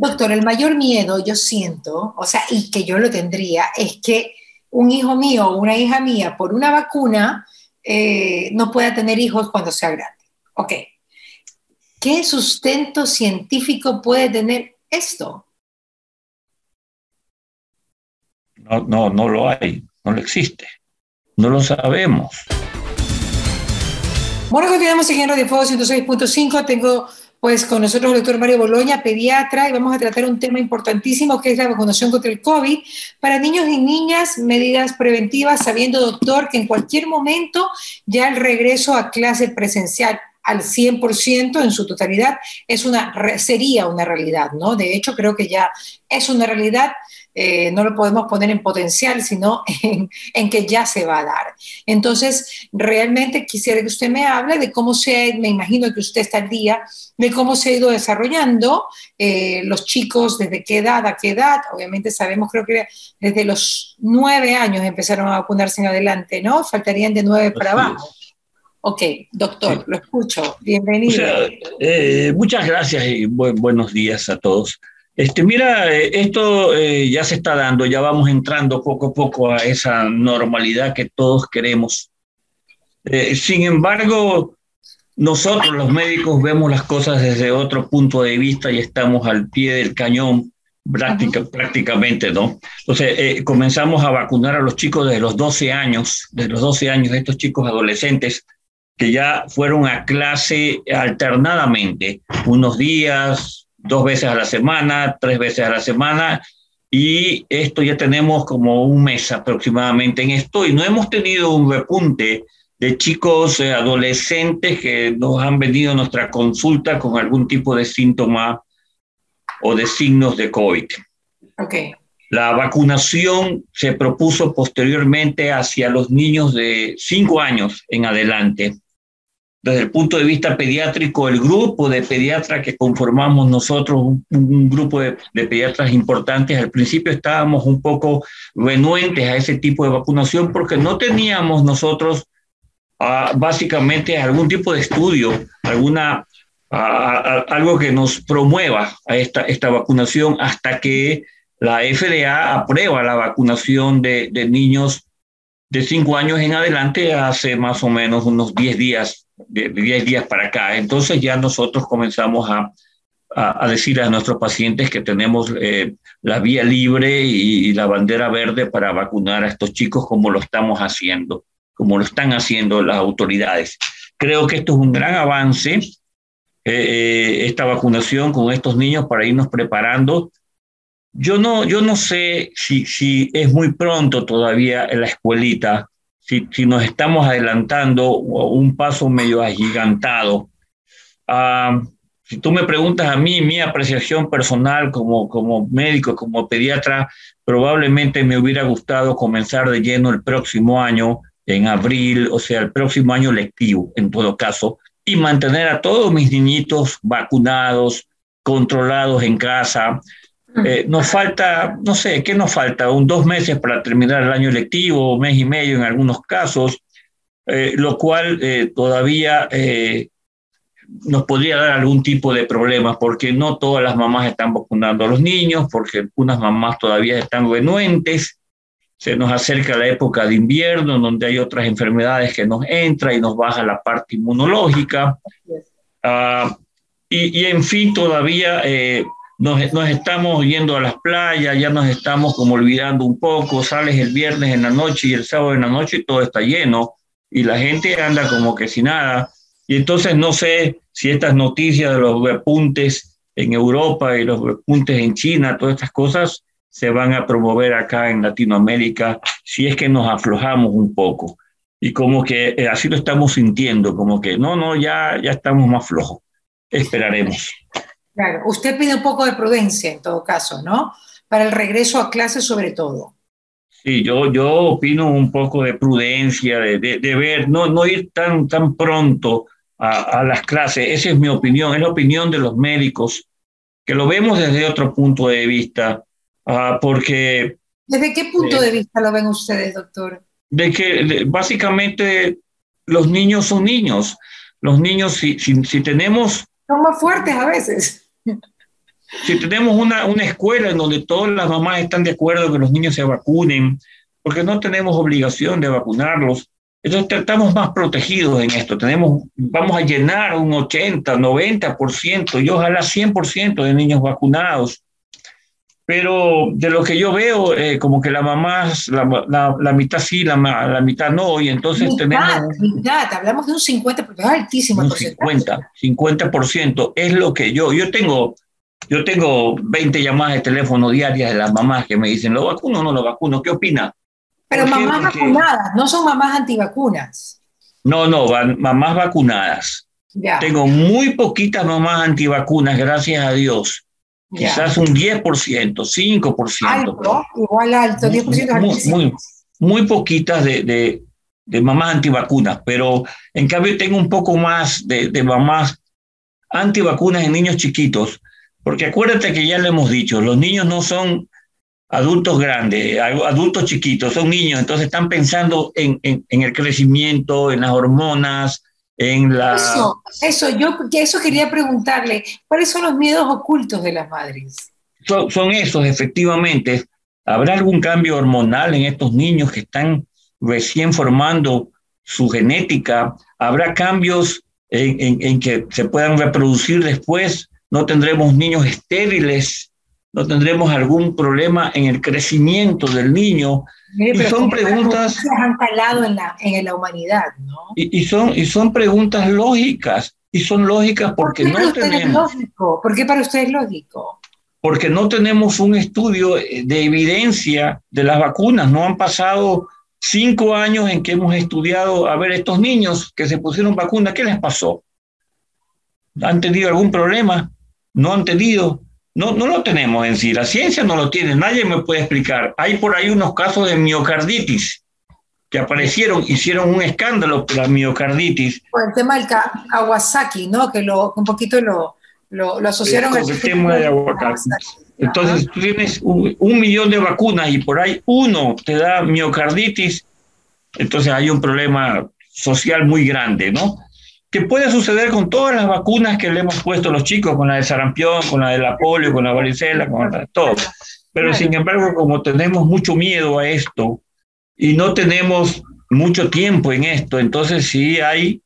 Doctor, el mayor miedo yo siento, o sea, y que yo lo tendría, es que un hijo mío o una hija mía por una vacuna eh, no pueda tener hijos cuando sea grande. Ok. ¿Qué sustento científico puede tener esto? No, no, no lo hay, no lo existe, no lo sabemos. Bueno, continuamos en Radio Fuego 106.5. Tengo pues con nosotros el doctor Mario Boloña, pediatra, y vamos a tratar un tema importantísimo que es la vacunación contra el COVID. Para niños y niñas, medidas preventivas, sabiendo, doctor, que en cualquier momento ya el regreso a clase presencial al 100% en su totalidad es una, sería una realidad, ¿no? De hecho, creo que ya es una realidad eh, no lo podemos poner en potencial, sino en, que ya se va a dar. Entonces, realmente quisiera que usted me hable de cómo se, me imagino que usted está al día, de cómo se ha ido desarrollando eh, los chicos, desde qué edad a qué edad. Obviamente sabemos, creo que desde los nueve años empezaron a vacunarse en adelante, ¿no? Faltarían de nueve para abajo. Ok, doctor, lo escucho. Bienvenido. Eh, muchas gracias y buenos días a todos. Este, mira, eh, esto eh, ya se está dando, ya vamos entrando poco a poco a esa normalidad que todos queremos. Eh, sin embargo, nosotros los médicos vemos las cosas desde otro punto de vista y estamos al pie del cañón prácticamente, ¿no? Entonces, comenzamos a vacunar a los chicos desde los 12 años, desde los 12 años, estos chicos adolescentes que ya fueron a clase alternadamente, unos días, dos veces a la semana, tres veces a la semana, y esto ya tenemos como un mes aproximadamente en esto, y no hemos tenido un repunte de chicos eh, adolescentes que nos han venido a nuestra consulta con algún tipo de síntoma o de signos de COVID. Okay. La vacunación se propuso posteriormente hacia los niños de cinco años en adelante desde el punto de vista pediátrico, el grupo de pediatras que conformamos nosotros, un, grupo de, pediatras importantes, al principio estábamos un poco renuentes a ese tipo de vacunación porque no teníamos nosotros ah, básicamente algún tipo de estudio, alguna, ah, algo que nos promueva a esta, esta vacunación hasta que la FDA aprueba la vacunación de, de niños de 5 años en adelante hace más o menos unos 10 días de 10 días para acá. Entonces ya nosotros comenzamos a, a, decir a nuestros pacientes que tenemos eh, la vía libre y, la bandera verde para vacunar a estos chicos como lo estamos haciendo, como lo están haciendo las autoridades. Creo que esto es un gran avance, eh, eh, esta vacunación con estos niños para irnos preparando. Yo no, yo no sé si, si es muy pronto todavía en la escuelita si, nos estamos adelantando un paso medio agigantado. Ah, si tú me preguntas a mí, mi apreciación personal como, como médico, como pediatra, probablemente me hubiera gustado comenzar de lleno el próximo año, en abril, o sea, el próximo año lectivo, en todo caso, y mantener a todos mis niñitos vacunados, controlados en casa, eh, nos falta, no sé, ¿qué nos falta? Un dos meses para terminar el año lectivo, mes y medio en algunos casos, eh, lo cual eh, todavía nos podría dar algún tipo de problema, porque no todas las mamás están vacunando a los niños, porque algunas mamás todavía están renuentes. Se nos acerca la época de invierno, donde hay otras enfermedades que nos entran y nos baja la parte inmunológica. Ah, y, y, en fin, todavía nos, estamos yendo a las playas, ya nos estamos como olvidando un poco, sales el viernes en la noche y el sábado en la noche y todo está lleno y la gente anda como que sin nada. Y entonces no sé si estas noticias de los repuntes en Europa y los repuntes en China, todas estas cosas se van a promover acá en Latinoamérica si es que nos aflojamos un poco. Y como que eh, así lo estamos sintiendo, como que no, no, ya, ya estamos más flojos. Esperaremos. Claro, usted pide un poco de prudencia en todo caso, ¿no? Para el regreso a clase sobre todo. Sí, yo, yo opino un poco de prudencia, de, de, ver, no, no ir tan, tan pronto a, a, las clases. Esa es mi opinión, es la opinión de los médicos, que lo vemos desde otro punto de vista, uh, porque... ¿Desde qué punto eh, de vista lo ven ustedes, doctor? De que básicamente los niños son niños. Los niños, si, si, si tenemos son más fuertes a veces. Si tenemos una, una escuela en donde todas las mamás están de acuerdo que los niños se vacunen, porque no tenemos obligación de vacunarlos, entonces estamos más protegidos en esto. Tenemos, vamos a llenar un 80, 90% y ojalá 100% de niños vacunados. Pero de lo que yo veo, eh, como que la mamá, la, la, mitad sí, la, la, mitad no, y entonces tenemos... Mitad, hablamos de un 50, porque es altísimo. Un 50, 50% es lo que yo, yo tengo, yo tengo 20 llamadas de teléfono diarias de las mamás que me dicen, ¿lo vacuno o no lo vacuno? ¿Qué opina? Pero mamás vacunadas, no son mamás antivacunas. No, no, mamás vacunadas. Tengo muy poquitas mamás antivacunas, gracias a Dios. Quizás un 10%, 5%. Alto, igual alto, 10% muy, muy, muy, poquitas de, de, de, mamás antivacunas, pero en cambio tengo un poco más de, de mamás antivacunas en niños chiquitos, porque acuérdate que ya le hemos dicho, los niños no son adultos grandes, adultos chiquitos, son niños, entonces están pensando en, en, en el crecimiento, en las hormonas, en la... Eso, eso, yo eso quería preguntarle, ¿cuáles son los miedos ocultos de las madres? Son, son esos, efectivamente. ¿Habrá algún cambio hormonal en estos niños que están recién formando su genética? ¿Habrá cambios en, en, en que se puedan reproducir después? ¿No tendremos niños estériles? No tendremos algún problema en el crecimiento del niño. y son preguntas... Han calado en la, en la humanidad, ¿no? Y, y, son, y son preguntas lógicas, y son lógicas porque ¿Por no tenemos... Lógico? ¿Por qué para usted es lógico? Porque no tenemos un estudio de evidencia de las vacunas. No han pasado cinco años en que hemos estudiado, a ver, estos niños que se pusieron vacunas, ¿qué les pasó? ¿Han tenido algún problema? ¿No han tenido? No, no lo tenemos en sí, la ciencia no lo tiene, nadie me puede explicar. Hay por ahí unos casos de miocarditis que aparecieron, hicieron un escándalo por la miocarditis. Por el tema del Kawasaki, ¿no? Que lo, un poquito lo, lo, asociaron al tema de Entonces, tú tienes un, un, millón de vacunas y por ahí uno te da miocarditis, entonces hay un problema social muy grande, ¿no? Que puede suceder con todas las vacunas que le hemos puesto a los chicos, con la de sarampión, con la de la polio, con la varicela, con la de todo. Pero sin embargo, como tenemos mucho miedo a esto y no tenemos mucho tiempo en esto, entonces sí hay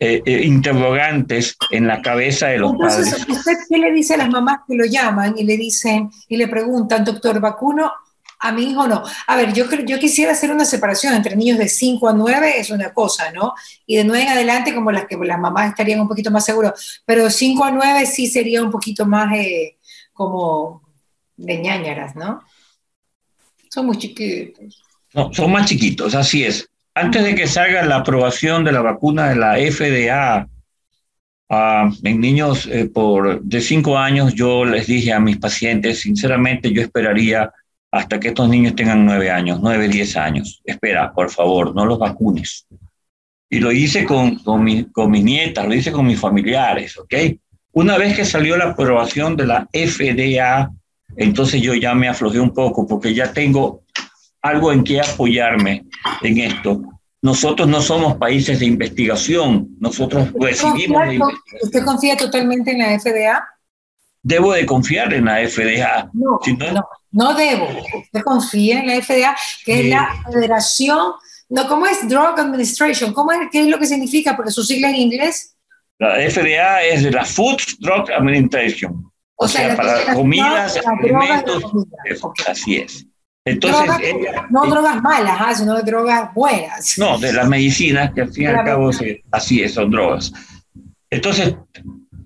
eh, eh, interrogantes en la cabeza de los entonces, padres. ¿Usted qué le dice a las mamás que lo llaman y le dicen y le preguntan, doctor, vacuno a mi hijo no. A ver, yo, yo quisiera hacer una separación entre niños de 5 a 9, es una cosa, ¿no? Y de 9 en adelante, como las que las mamás estarían un poquito más seguros. Pero 5 a 9 sí sería un poquito más eh, como de ñañaras, ¿no? Son muy chiquitos. No, son más chiquitos, así es. Antes de que salga la aprobación de la vacuna de la FDA uh, en niños eh, por de 5 años, yo les dije a mis pacientes, sinceramente, yo esperaría hasta que estos niños tengan nueve años, nueve, diez años. Espera, por favor, no los vacunes. Y lo hice con, con, mi, con mis nietas, lo hice con mis familiares, ¿ok? Una vez que salió la aprobación de la FDA, entonces yo ya me aflojé un poco porque ya tengo algo en que apoyarme en esto. Nosotros no somos países de investigación, nosotros recibimos la. ¿Usted confía totalmente en la FDA? Debo de confiar en la FDA. No, si no, no, no debo. Usted confía en la FDA, que es la Federación, no, ¿cómo es Drug Administration? ¿Cómo es, ¿Qué es lo que significa? Porque su sigla en inglés. La FDA es de la Food Drug Administration. O, o sea, sea para comidas, alimentos. Así es. Entonces, drogas, ella, no drogas malas, ¿ah? sino drogas buenas. No, de las medicinas, que al fin y al cabo se, así es, son drogas. Entonces,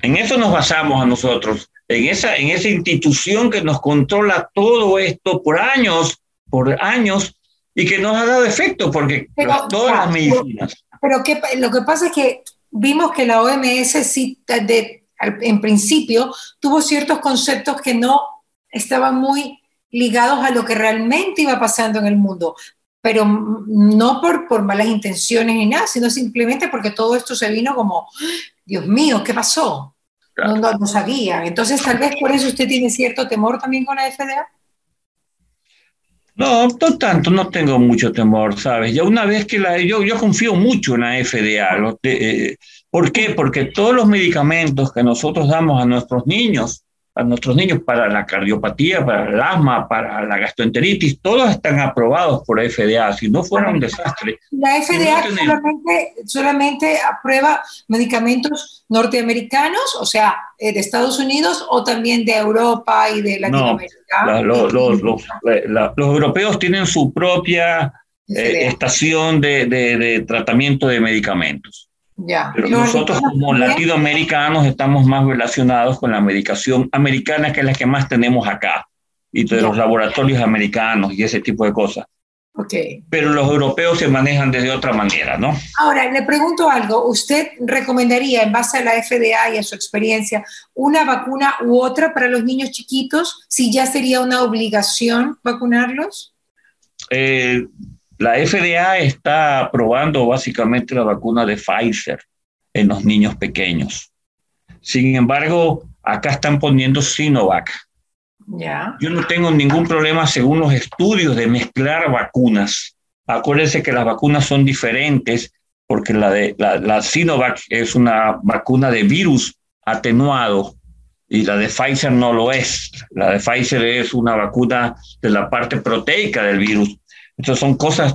en eso nos basamos a nosotros en esa, en esa institución que nos controla todo esto por años, por años, y que nos ha dado efecto, porque pero, todas las medicinas. Pero, que, lo que pasa es que vimos que la OMS sí, de, en principio, tuvo ciertos conceptos que no estaban muy ligados a lo que realmente iba pasando en el mundo, pero no por, por malas intenciones ni nada, sino simplemente porque todo esto se vino como, Dios mío, ¿qué pasó? No, no, no sabían. Entonces, tal vez por eso usted tiene cierto temor también con la FDA. No, no tanto, no tengo mucho temor, ¿sabes? Ya una vez que la, yo, yo confío mucho en la FDA. eh, ¿Por qué? Porque todos los medicamentos que nosotros damos a nuestros niños a nuestros niños para la cardiopatía, para el asma, para la gastroenteritis, todos están aprobados por FDA, si no fuera un desastre. La FDA solamente, solamente aprueba medicamentos norteamericanos, o sea, eh, de Estados Unidos o también de Europa y de Latinoamérica. los, los, europeos tienen su propia eh, estación de, de, de tratamiento de medicamentos. Pero nosotros como latinoamericanos estamos más relacionados con la medicación americana, que es la que más tenemos acá, y de los laboratorios americanos y ese tipo de cosas. Okay. Pero los europeos se manejan de otra manera, ¿no? Ahora, le pregunto algo. ¿Usted recomendaría, en base a la FDA y a su experiencia, una vacuna u otra para los niños chiquitos, si ya sería una obligación vacunarlos? Eh, la FDA está aprobando básicamente la vacuna de Pfizer en los niños pequeños. Sin embargo, acá están poniendo Sinovac. Yo no tengo ningún problema según los estudios de mezclar vacunas. Acuérdense que las vacunas son diferentes porque la, de, la Sinovac es una vacuna de virus atenuado y la de Pfizer no lo es. La de Pfizer es una vacuna de la parte proteica del virus. Entonces son cosas,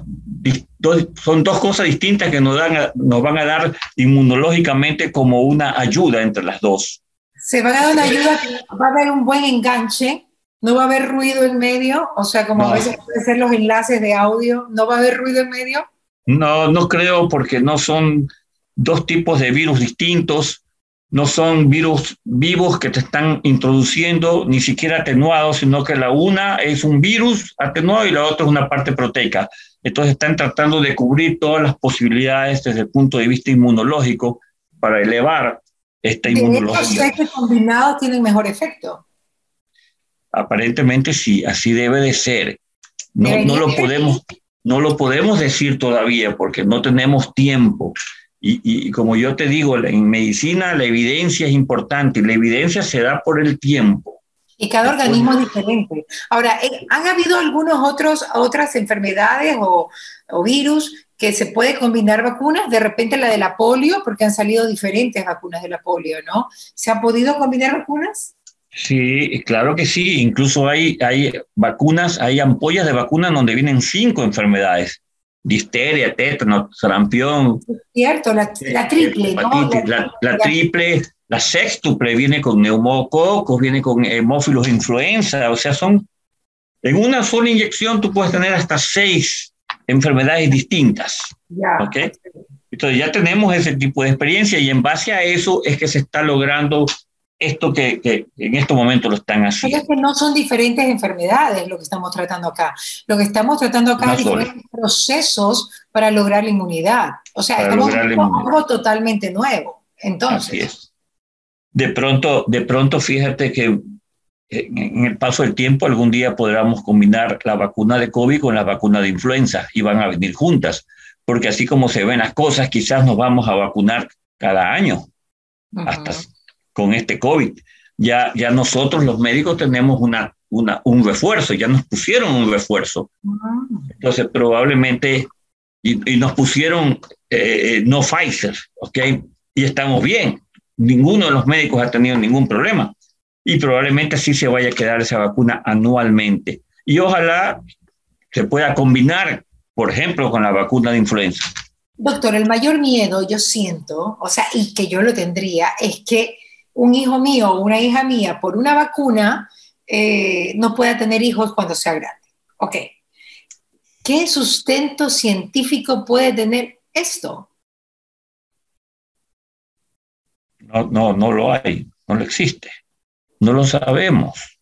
son dos cosas distintas que nos, dan, nos van a dar inmunológicamente como una ayuda entre las dos. Se va a dar una ayuda, va a haber un buen enganche, no va a haber ruido en medio, o sea, como a veces pueden ser los enlaces de audio, no va a haber ruido en medio. No, no creo porque no son dos tipos de virus distintos no son virus vivos que te están introduciendo, ni siquiera atenuados, sino que la una es un virus atenuado y la otra es una parte proteica. Entonces están tratando de cubrir todas las posibilidades desde el punto de vista inmunológico para elevar esta inmunología. ¿Los combinados tienen mejor efecto? Aparentemente sí, así debe de ser. No, no, lo podemos, no lo podemos decir todavía porque no tenemos tiempo y, como yo te digo, en medicina la evidencia es importante y la evidencia se da por el tiempo. Y cada organismo es diferente. Ahora, eh, ¿han habido algunos otros, otras enfermedades o, o virus que se puede combinar vacunas? De repente la de la polio, porque han salido diferentes vacunas de la polio, ¿no? ¿Se ha podido combinar vacunas? Sí, claro que sí. Incluso hay, hay vacunas, hay ampollas de vacunas donde vienen cinco enfermedades disteria, tétano, sarampión. Cierto, la, triple, ¿no? La, triple, la sextuple viene con neumococos, viene con hemófilos influenza, o sea, son, en una sola inyección tú puedes tener hasta seis enfermedades distintas. Ya. Entonces ya tenemos ese tipo de experiencia y en base a eso es que se está logrando esto que, que, en estos momentos lo están haciendo. es que no son diferentes enfermedades lo que estamos tratando acá. Lo que estamos tratando acá es diferentes procesos para lograr la inmunidad. O sea, estamos haciendo algo totalmente nuevo. Entonces. Así es. De pronto, de pronto, fíjate que en el paso del tiempo algún día podremos combinar la vacuna de COVID con la vacuna de influenza y van a venir juntas, porque así como se ven las cosas, quizás nos vamos a vacunar cada año, hasta con este COVID. Ya, ya nosotros los médicos tenemos una, una, un refuerzo, ya nos pusieron un refuerzo. Entonces probablemente, y, y nos pusieron eh, no Pfizer, ¿ok? Y estamos bien. Ninguno de los médicos ha tenido ningún problema. Y probablemente así se vaya a quedar esa vacuna anualmente. Y ojalá se pueda combinar, por ejemplo, con la vacuna de influenza. Doctor, el mayor miedo yo siento, o sea, y que yo lo tendría, es que un hijo mío o una hija mía por una vacuna eh, no pueda tener hijos cuando sea grande. Ok. ¿Qué sustento científico puede tener esto? No, no, no lo hay, no lo existe. No lo sabemos.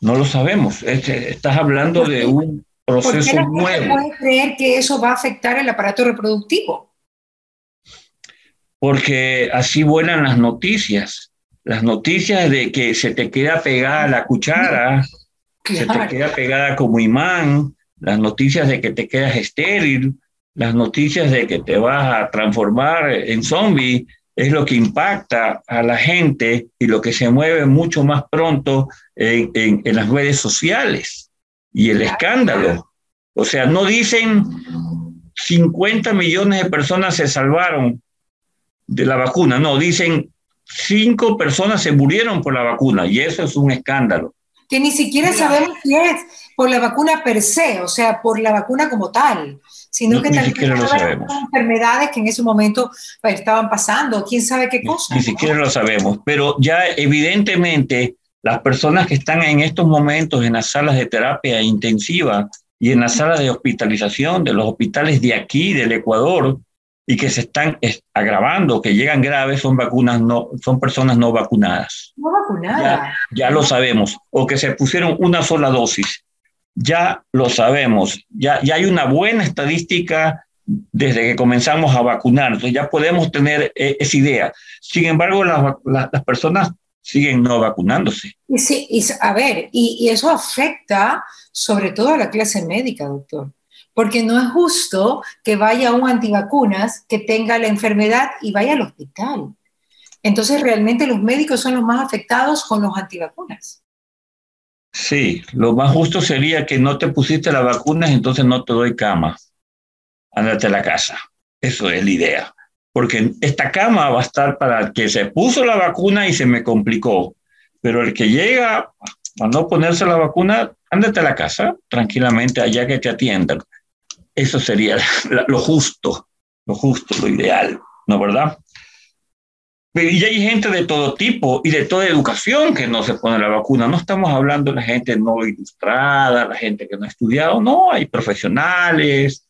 No lo sabemos. Estás hablando de un proceso ¿por qué nuevo. puede creer que eso va a afectar el aparato reproductivo? Porque así vuelan las noticias. Las noticias de que se te queda pegada la cuchara, se te queda pegada como imán, las noticias de que te quedas estéril, las noticias de que te vas a transformar en zombie, es lo que impacta a la gente y lo que se mueve mucho más pronto en, en las redes sociales y el escándalo. O sea, no dicen 50 millones de personas se salvaron de la vacuna. No, dicen cinco personas se murieron por la vacuna y eso es un escándalo. Que ni siquiera sabemos si es por la vacuna per se, o sea, por la vacuna como tal, sino que también lo sabemos. enfermedades que en ese momento pues, estaban pasando, quién sabe qué cosa. Ni, siquiera lo sabemos, pero ya evidentemente las personas que están en estos momentos en las salas de terapia intensiva y en las salas de hospitalización de los hospitales de aquí, del Ecuador, y que se están agravando, que llegan graves, son vacunas no, son personas no vacunadas. No vacunadas. Ya, lo sabemos. O que se pusieron una sola dosis. Ya lo sabemos. Ya, ya hay una buena estadística desde que comenzamos a vacunar. Entonces ya podemos tener eh, esa idea. Sin embargo, las, las, personas siguen no vacunándose. Y sí, y, a ver, y, y eso afecta sobre todo a la clase médica, doctor porque no es justo que vaya un antivacunas que tenga la enfermedad y vaya al hospital. Entonces, realmente los médicos son los más afectados con los antivacunas. Sí, lo más justo sería que no te pusiste la vacuna, entonces no te doy cama. Ándate a la casa. Eso es la idea. Porque esta cama va a estar para el que se puso la vacuna y se me complicó. Pero el que llega a no ponerse la vacuna, ándate a la casa tranquilamente allá que te atiendan. Eso sería lo justo, lo justo, lo ideal, ¿no verdad? Y hay gente de todo tipo y de toda educación que no se pone la vacuna. No estamos hablando de la gente no ilustrada, la gente que no ha estudiado, no, hay profesionales,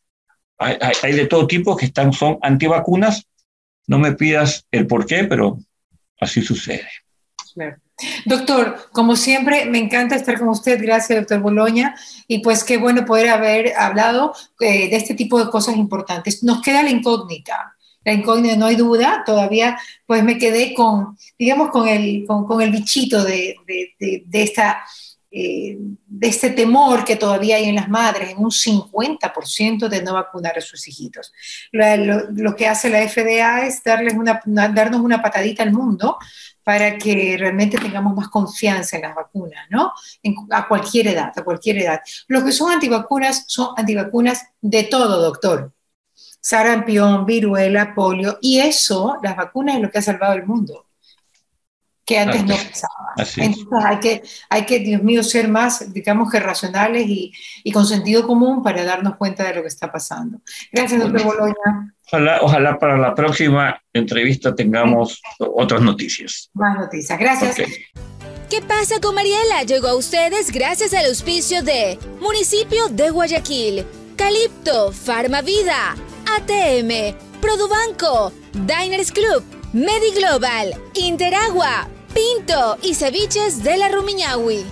hay, de todo tipo que están, son antivacunas. No me pidas el por qué, pero así sucede. Doctor, como siempre, me encanta estar con usted. Gracias, doctor Boloña. Y pues qué bueno poder haber hablado eh, de este tipo de cosas importantes. Nos queda la incógnita. La incógnita, no hay duda, todavía pues me quedé con, digamos, con el, con, el bichito de, de, de, esta, eh, de este temor que todavía hay en las madres, en un 50% de no vacunar a sus hijitos. Lo, lo, que hace la FDA es darles una, darnos una patadita al mundo para que realmente tengamos más confianza en las vacunas, ¿no? a cualquier edad, a cualquier edad. Los que son antivacunas son antivacunas de todo, doctor. Sarampión, viruela, polio, y eso, las vacunas es lo que ha salvado el mundo que antes no pasaba. Entonces hay que, hay que, Dios mío, ser más, digamos que racionales y, y, con sentido común para darnos cuenta de lo que está pasando. Gracias, doctor Boloña. Ojalá, ojalá para la próxima entrevista tengamos otras noticias. Más noticias. Gracias. ¿Qué pasa con Mariela? Llegó a ustedes gracias al auspicio de Municipio de Guayaquil, Calipto, Farmavida, ATM, Produbanco, Diners Club, Mediglobal, Interagua, Pinto y Ceviches de la Rumiñahui.